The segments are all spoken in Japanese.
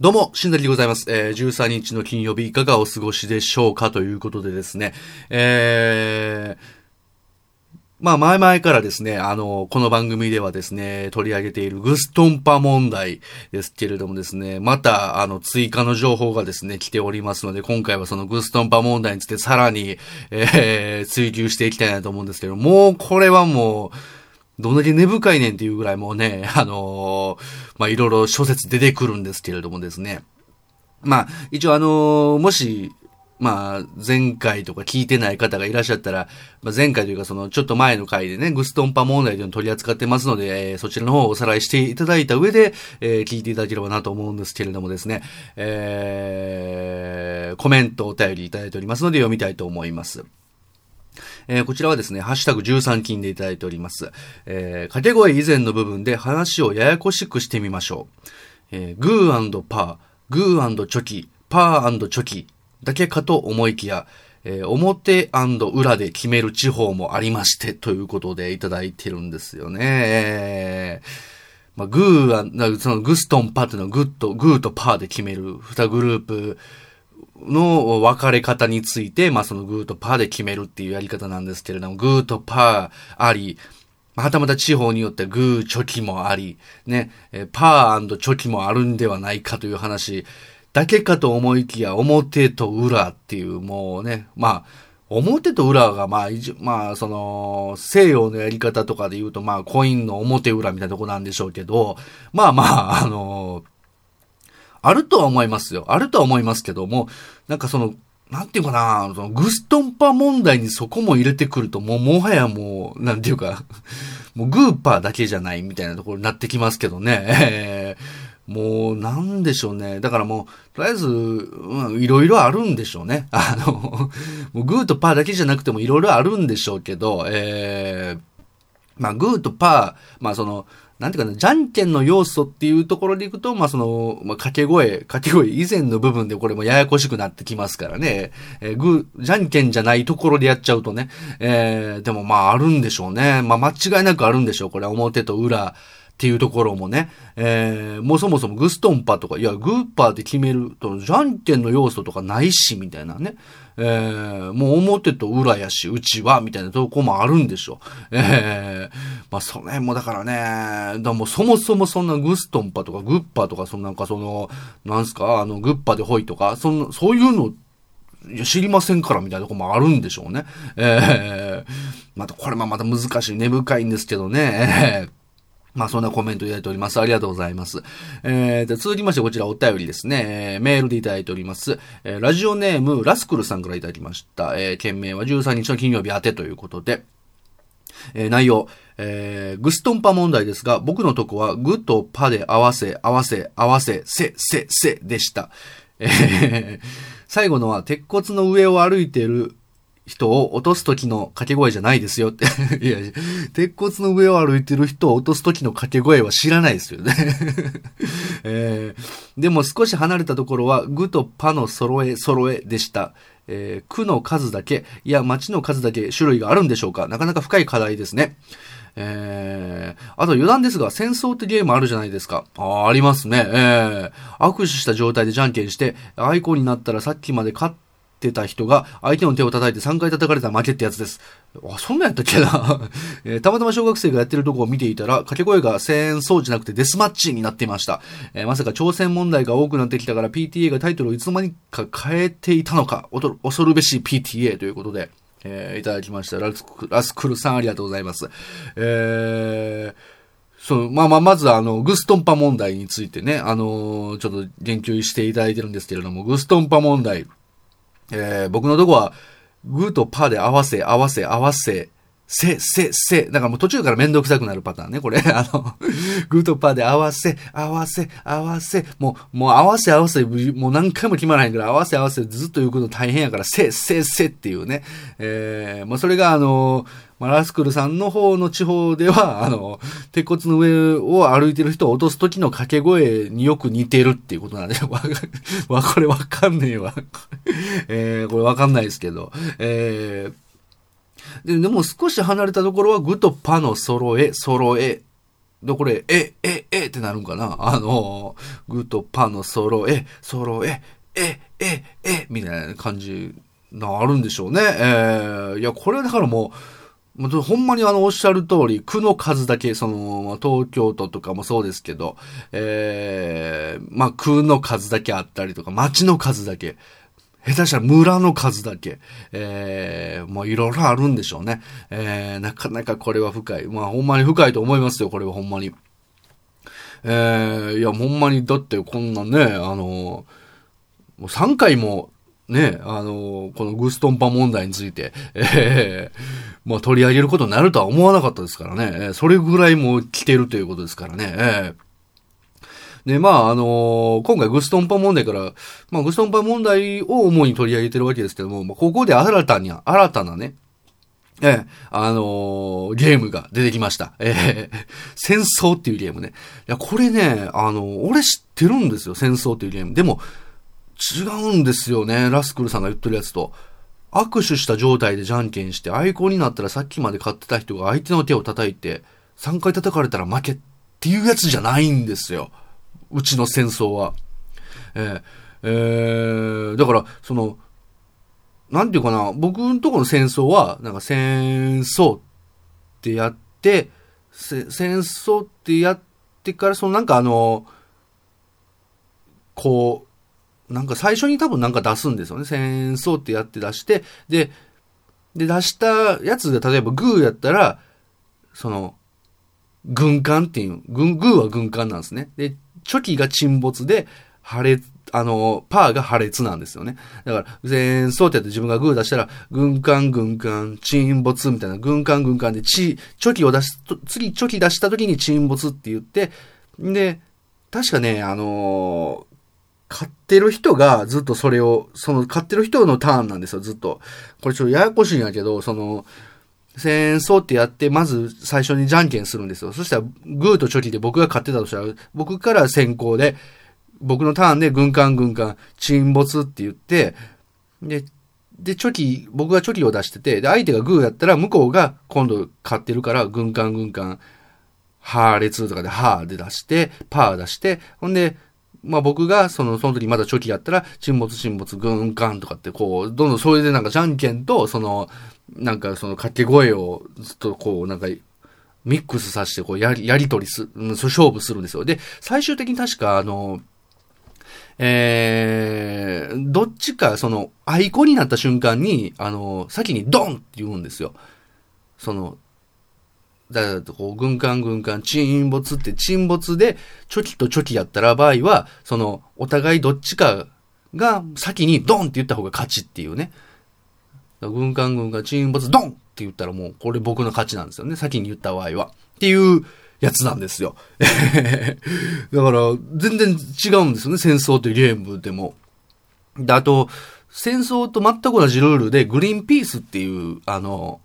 どうも、しんだりでございます。えー、13日の金曜日いかがお過ごしでしょうかということでですね、えー、まあ前々からですね、あの、この番組ではですね、取り上げているグストンパ問題ですけれどもですね、また、あの、追加の情報がですね、来ておりますので、今回はそのグストンパ問題についてさらに、えー、追求していきたいなと思うんですけど、もうこれはもう、どんだけ根深いねんっていうぐらいもうね、あのー、ま、いろいろ諸説出てくるんですけれどもですね。まあ、一応あのー、もし、まあ、前回とか聞いてない方がいらっしゃったら、まあ、前回というかその、ちょっと前の回でね、グストンパ問題というのを取り扱ってますので、えー、そちらの方をおさらいしていただいた上で、えー、聞いていただければなと思うんですけれどもですね、えー、コメント、お便りいただいておりますので読みたいと思います。えー、こちらはですね、ハッシュタグ13金でいただいております。えー、掛け声以前の部分で話をややこしくしてみましょう。えー、グーパー、グーチョキ、パーチョキだけかと思いきや、えー、表裏で決める地方もありまして、ということでいただいてるんですよね。えーまあ、グーは、そのグストンパっていうのはグッと、グーとパーで決める二グループの分かれ方について、まあそのグーとパーで決めるっていうやり方なんですけれども、グーとパーあり、はたまた地方によってグー、チョキもあり、ね、パーチョキもあるんではないかという話だけかと思いきや、表と裏っていう、もうね、まあ、表と裏が、まあ、まあ、その、西洋のやり方とかで言うと、まあ、コインの表裏みたいなとこなんでしょうけど、まあまあ、あのあるとは思いますよ。あるとは思いますけども、なんかその、なんていうかな、そのグストンパ問題にそこも入れてくると、もうもはやもう、なんていうか、もうグーパーだけじゃないみたいなところになってきますけどね。もう、なんでしょうね。だからもう、とりあえず、いろいろあるんでしょうね。あの、もうグーとパーだけじゃなくてもいろいろあるんでしょうけど、えー、まあ、グーとパー、まあその、なんていうかな、じゃんけんの要素っていうところでいくと、まあ、その、まあ、掛け声、掛け声以前の部分でこれもややこしくなってきますからね。えー、ぐ、じゃんけんじゃないところでやっちゃうとね。えー、でもまあ、あるんでしょうね。まあ、間違いなくあるんでしょう。これ表と裏。っていうところもね、えー、もうそもそもグストンパとか、いや、グーパーで決めると、じゃんけんの要素とかないし、みたいなね。えー、もう表と裏やし、うちは、みたいなとこもあるんでしょう。えー、まあ、その辺もだからね、だもそもそもそんなグストンパとかグッパとか、そのなんかその、なんすか、あの、グッパでホイとか、そんな、そういうの、いや、知りませんからみたいなとこもあるんでしょうね。えー、また、これもまた難しい、根深いんですけどね。えーまあ、そんなコメントいただいております。ありがとうございます。えー、続きましてこちらお便りですね。えー、メールでいただいております。えー、ラジオネーム、ラスクルさんからいただきました。えー、件名は13日の金曜日宛てということで、えー、内容、えー、グストンパ問題ですが、僕のとこはグとパで合わせ、合わせ、合わせ、せ、せ、せでした。えー、最後のは鉄骨の上を歩いている人を落とす時の掛け声じゃないですよって。いや、鉄骨の上を歩いてる人を落とす時の掛け声は知らないですよね。えー、でも少し離れたところは、グとパの揃え揃えでした。えー、区の数だけ、いや、町の数だけ種類があるんでしょうかなかなか深い課題ですね。えー、あと余談ですが、戦争ってゲームあるじゃないですか。ああ、りますね。えー、握手した状態でじゃんけんして、アイコンになったらさっきまで勝ってた人が相手の手を叩いて3回叩かれたら負けってやつです。あ、そんなんやったっけな、えー、たまたま小学生がやってるとこを見ていたら、掛け声が戦争じゃなくてデスマッチになっていました。えー、まさか挑戦問題が多くなってきたから PTA がタイトルをいつの間にか変えていたのか、恐るべし PTA ということで、えー、いただきました。ラスラスクルさんありがとうございます。えー、そう、まあまあ、まずあの、グストンパ問題についてね、あのー、ちょっと言及していただいてるんですけれども、グストンパ問題。えー、僕のとこは、グーとパーで合わせ、合わせ、合わせ、せ、せ、せ。だからもう途中からめんどくさくなるパターンね。これ、あの、グーとパーで合わせ、合わせ、合わせ。もう、もう合わせ合わせ、もう何回も決まらへんから、合わせ合わせずっと言うこと大変やから、せ、せ、せっていうね。えー、もうそれがあの、まあ、ラスクルさんの方の地方では、あの、鉄骨の上を歩いてる人を落とす時の掛け声によく似てるっていうことなんで、わ、これわかんねえわ。えー、これわかんないですけど、えー、ででも少し離れたところはグとパの揃え、揃えで、これ、え、え、えってなるんかな？あの、グとパのソロ、え、ソロ、え、え、え、え、みたいな感じなあるんでしょうね。えー、いや、これだからもう、ほんまにあの、おっしゃる通り、区の数だけ、その、東京都とかもそうですけど、えー、まあ、区の数だけあったりとか、町の数だけ、下手したら村の数だけ、えー、もういろいろあるんでしょうね。えー、なかなかこれは深い。まあほんまに深いと思いますよ、これはほんまに。えー、いや、ほんまに、だってこんなね、あの、もう3回も、ね、あの、このグストンパ問題について、えー、まあ取り上げることになるとは思わなかったですからね。それぐらいもう来てるということですからね。えーで、まあ、あのー、今回グストンパ問題から、まあ、グストンパ問題を主に取り上げてるわけですけども、まあ、ここで新たに、新たなね、ええ、あのー、ゲームが出てきました。ええ、戦争っていうゲームね。いや、これね、あのー、俺知ってるんですよ、戦争っていうゲーム。でも、違うんですよね、ラスクルさんが言ってるやつと。握手した状態でじゃんけんして、アイコンになったらさっきまで買ってた人が相手の手を叩いて、3回叩かれたら負けっていうやつじゃないんですよ。うちの戦争は。えー、えー、だから、その、なんていうかな、僕のところの戦争は、なんか戦争ってやって、戦争ってやってから、そのなんかあの、こう、なんか最初に多分なんか出すんですよね。戦争ってやって出して、で、で出したやつが例えばグーやったら、その、軍艦っていう、軍、グーは軍艦なんですね。で、チョキが沈没で、破裂、あの、パーが破裂なんですよね。だから、戦争ってやって自分がグー出したら、軍艦軍艦、沈没みたいな、軍艦軍艦で、チ、チョキを出す、次チョキ出した時に沈没って言って、で、確かね、あのー、買ってる人がずっとそれを、その買ってる人のターンなんですよ、ずっと。これちょっとややこしいんやけど、その、戦争ってやって、まず最初にじゃんけんするんですよ。そしたら、グーとチョキで僕が勝ってたとしたら、僕から先行で、僕のターンで軍艦軍艦沈没って言って、で、で、チョキ、僕がチョキを出してて、で、相手がグーやったら、向こうが今度勝ってるから、軍艦軍艦、ハー列とかでハーで出して、パー出して、ほんで、まあ僕が、その、その時まだチョキやったら、沈没沈没軍艦とかって、こう、どんどんそれでなんかじゃんけんと、その、なんかその掛け声をずっとこう、なんか、ミックスさせて、こう、やり、やりとりす、うん、勝負するんですよ。で、最終的に確か、あの、えー、どっちか、その、アイコンになった瞬間に、あの、先にドンって言うんですよ。その、だから、こう、軍艦軍艦、沈没って沈没で、チョキとチョキやったら場合は、その、お互いどっちかが先にドンって言った方が勝ちっていうね。軍艦軍艦沈没ドンって言ったらもう、これ僕の勝ちなんですよね。先に言った場合は。っていうやつなんですよ。だから、全然違うんですよね。戦争というゲームでも。で、あと、戦争と全く同じルールで、グリーンピースっていう、あの、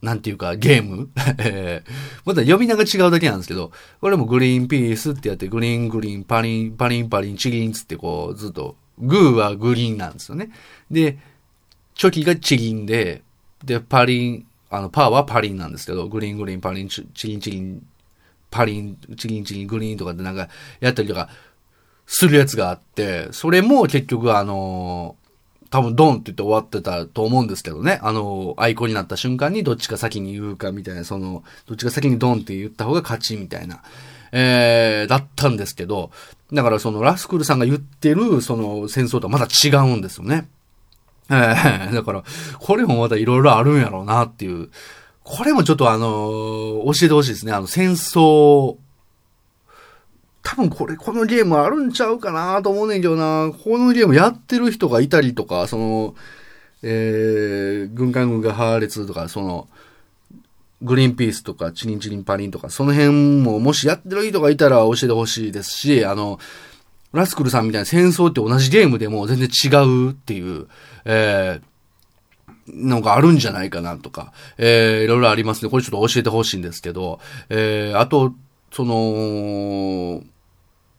なんていうか、ゲーム また呼び名が違うだけなんですけど、これもグリーンピースってやって、グリーングリーン、パリン、パリンパリン、チリンつってこう、ずっと、グーはグリーンなんですよね。で、チョキがチリンで、で、パリン、あの、パーはパリンなんですけど、グリーングリーン、パリン、チリンチリン、パリン、チリンチリン、グリーンとかでなんか、やったりとか、するやつがあって、それも結局あの多分ドンって言って終わってたと思うんですけどね。あの、アイコンになった瞬間にどっちか先に言うかみたいな、その、どっちが先にドンって言った方が勝ちみたいな、えー、だったんですけど、だからそのラスクルさんが言ってるその戦争とはまた違うんですよね。えー、だから、これもまたいろいろあるんやろうなっていう。これもちょっとあのー、教えてほしいですね。あの、戦争。多分これ、このゲームあるんちゃうかなと思うねんけどな。このゲームやってる人がいたりとか、その、えー、軍艦軍が破裂とか、その、グリーンピースとか、チリンチリンパリンとか、その辺ももしやってる人がいたら教えてほしいですし、あの、ラスクルさんみたいな戦争って同じゲームでも全然違うっていう、えー、のがあるんじゃないかなとか、えー、いろいろありますね。これちょっと教えてほしいんですけど、えー、あと、その、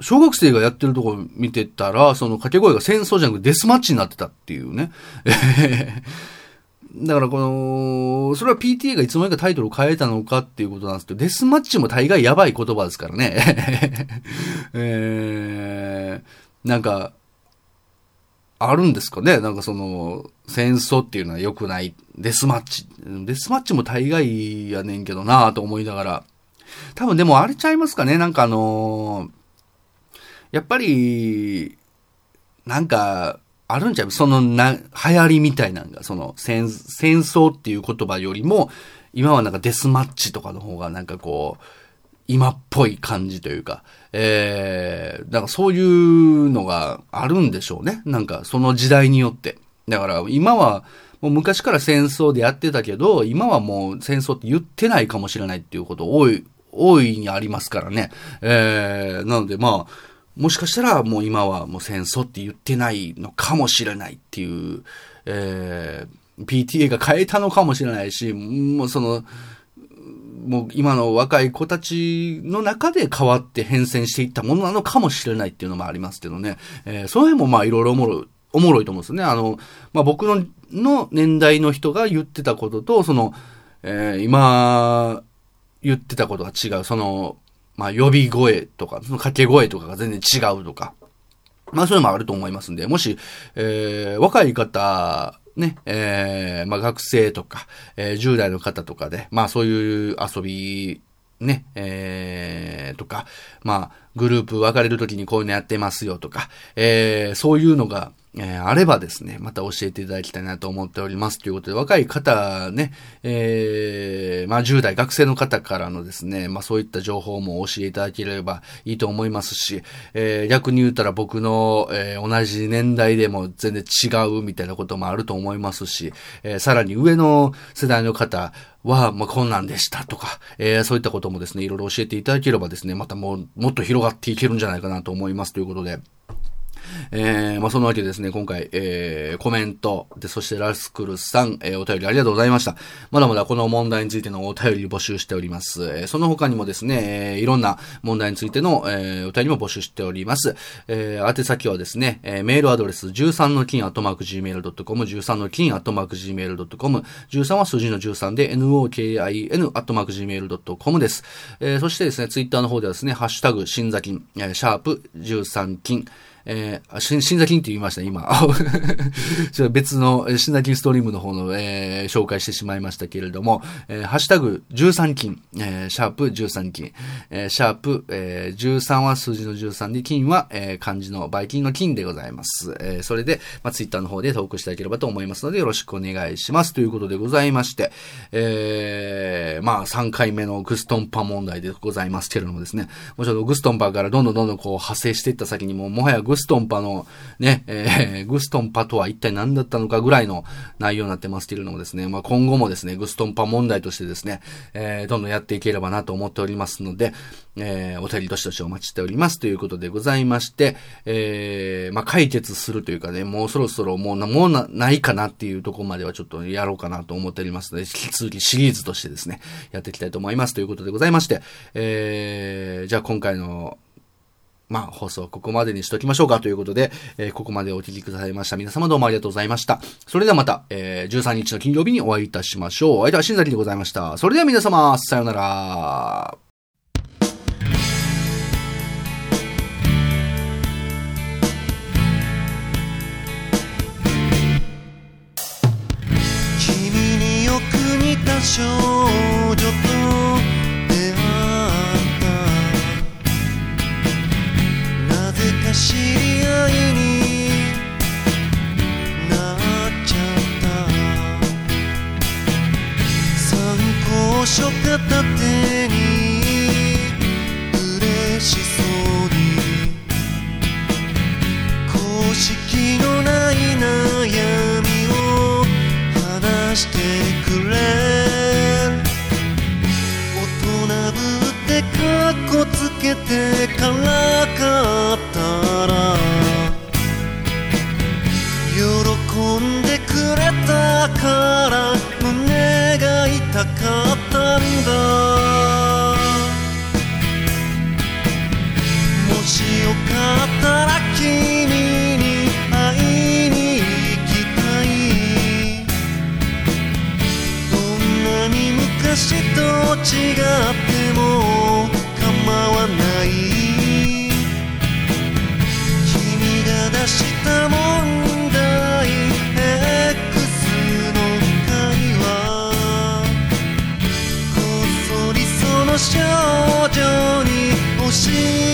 小学生がやってるところ見てたら、その掛け声が戦争じゃなくてデスマッチになってたっていうね。だからこの、それは PTA がいつの間にかタイトルを変えたのかっていうことなんですけど、デスマッチも大概やばい言葉ですからね。えー、なんか、あるんですかねなんかその、戦争っていうのは良くない。デスマッチ。デスマッチも大概やねんけどなぁと思いながら。多分でもあれちゃいますかねなんかあのー、やっぱり、なんか、あるんちゃう？そのな、流行りみたいなのが、その戦、戦争っていう言葉よりも、今はなんかデスマッチとかの方がなんかこう、今っぽい感じというか、えー、だからそういうのがあるんでしょうね。なんかその時代によって。だから今は、もう昔から戦争でやってたけど、今はもう戦争って言ってないかもしれないっていうこと多い、大いにありますからね。えー、なのでまあ、もしかしたらもう今はもう戦争って言ってないのかもしれないっていう、えー、PTA が変えたのかもしれないし、もうその、もう今の若い子たちの中で変わって変遷していったものなのかもしれないっていうのもありますけどね。えー、その辺もまあいろいろおもろい、おもろいと思うんですね。あの、まあ僕の、の年代の人が言ってたことと、その、えー、今、言ってたことが違う。その、まあ呼び声とか、その掛け声とかが全然違うとか。まあそういうのもあると思いますんで、もし、えー、若い方ね、えー、まあ学生とか、えー、10代の方とかで、まあそういう遊び、ね、えー、とか、まあ、グループ分かれるときにこういうのやってますよとか、えー、そういうのが、えー、あればですね、また教えていただきたいなと思っております。ということで、若い方ね、えー、まあ10代学生の方からのですね、まあそういった情報も教えていただければいいと思いますし、えー、逆に言ったら僕の、えー、同じ年代でも全然違うみたいなこともあると思いますし、えー、さらに上の世代の方、は、まあ、こんなんでしたとか、えー、そういったこともですね、いろいろ教えていただければですね、またもう、もっと広がっていけるんじゃないかなと思いますということで、えー、まあ、そのわけでですね、今回、えー、コメント、で、そしてラスクルさん、えー、お便りありがとうございました。まだまだこの問題についてのお便り募集しております。えー、その他にもですね、えー、いろんな問題についての、えー、お便りも募集しております。えー、宛先はですね、えー、メールアドレス13の金アットマーク gmail.com、13の金アットマーク gmail.com、13は数字の13で nokin アットマーク gmail.com です。えー、そしてですね、ツイッターの方ではですね、ハッシュタグ、新座金、え、シャープ13金、えー、新座金って言いました、今。ちょ別の新座金ストリームの方の、えー、紹介してしまいましたけれども、えー、ハッシュタグ13金、えー、シャープ13金、えー、シャープ、えー、13は数字の13で、金は、えー、漢字のバイキンの金でございます。えー、それで、まあ、ツイッターの方でトークしていただければと思いますので、よろしくお願いします。ということでございまして、えー、まあ、3回目のグストンパ問題でございますけれどもですね、もちろんグストンパからどんどんどんどんこう派生していった先にも、もはやググストンパのね、えー、グストンパとは一体何だったのかぐらいの内容になってますけれどもですね、まあ、今後もですね、グストンパ問題としてですね、えー、どんどんやっていければなと思っておりますので、えー、お便りどしどしお待ちしております。ということでございまして、えー、まあ、解決するというかね、もうそろそろもうな、もうな、ないかなっていうとこまではちょっとやろうかなと思っておりますので、引き続きシリーズとしてですね、やっていきたいと思います。ということでございまして、えー、じゃあ今回のまあ、放送ここまでにしときましょうかということで、えー、ここまでお聞きくださいました皆様どうもありがとうございました。それではまた、えー、13日の金曜日にお会いいたしましょう。お相手は新崎でございました。それでは皆様、さようなら。君によく似た少知り合いになっちゃった。参考書片手に嬉しそうに。公式のない悩みを話してくれ。大人ぶってかっこつけてからかっら喜んでくれたから胸が痛かったんだ。もしよかったら君に会いに行きたい。どんなに昔と違う see.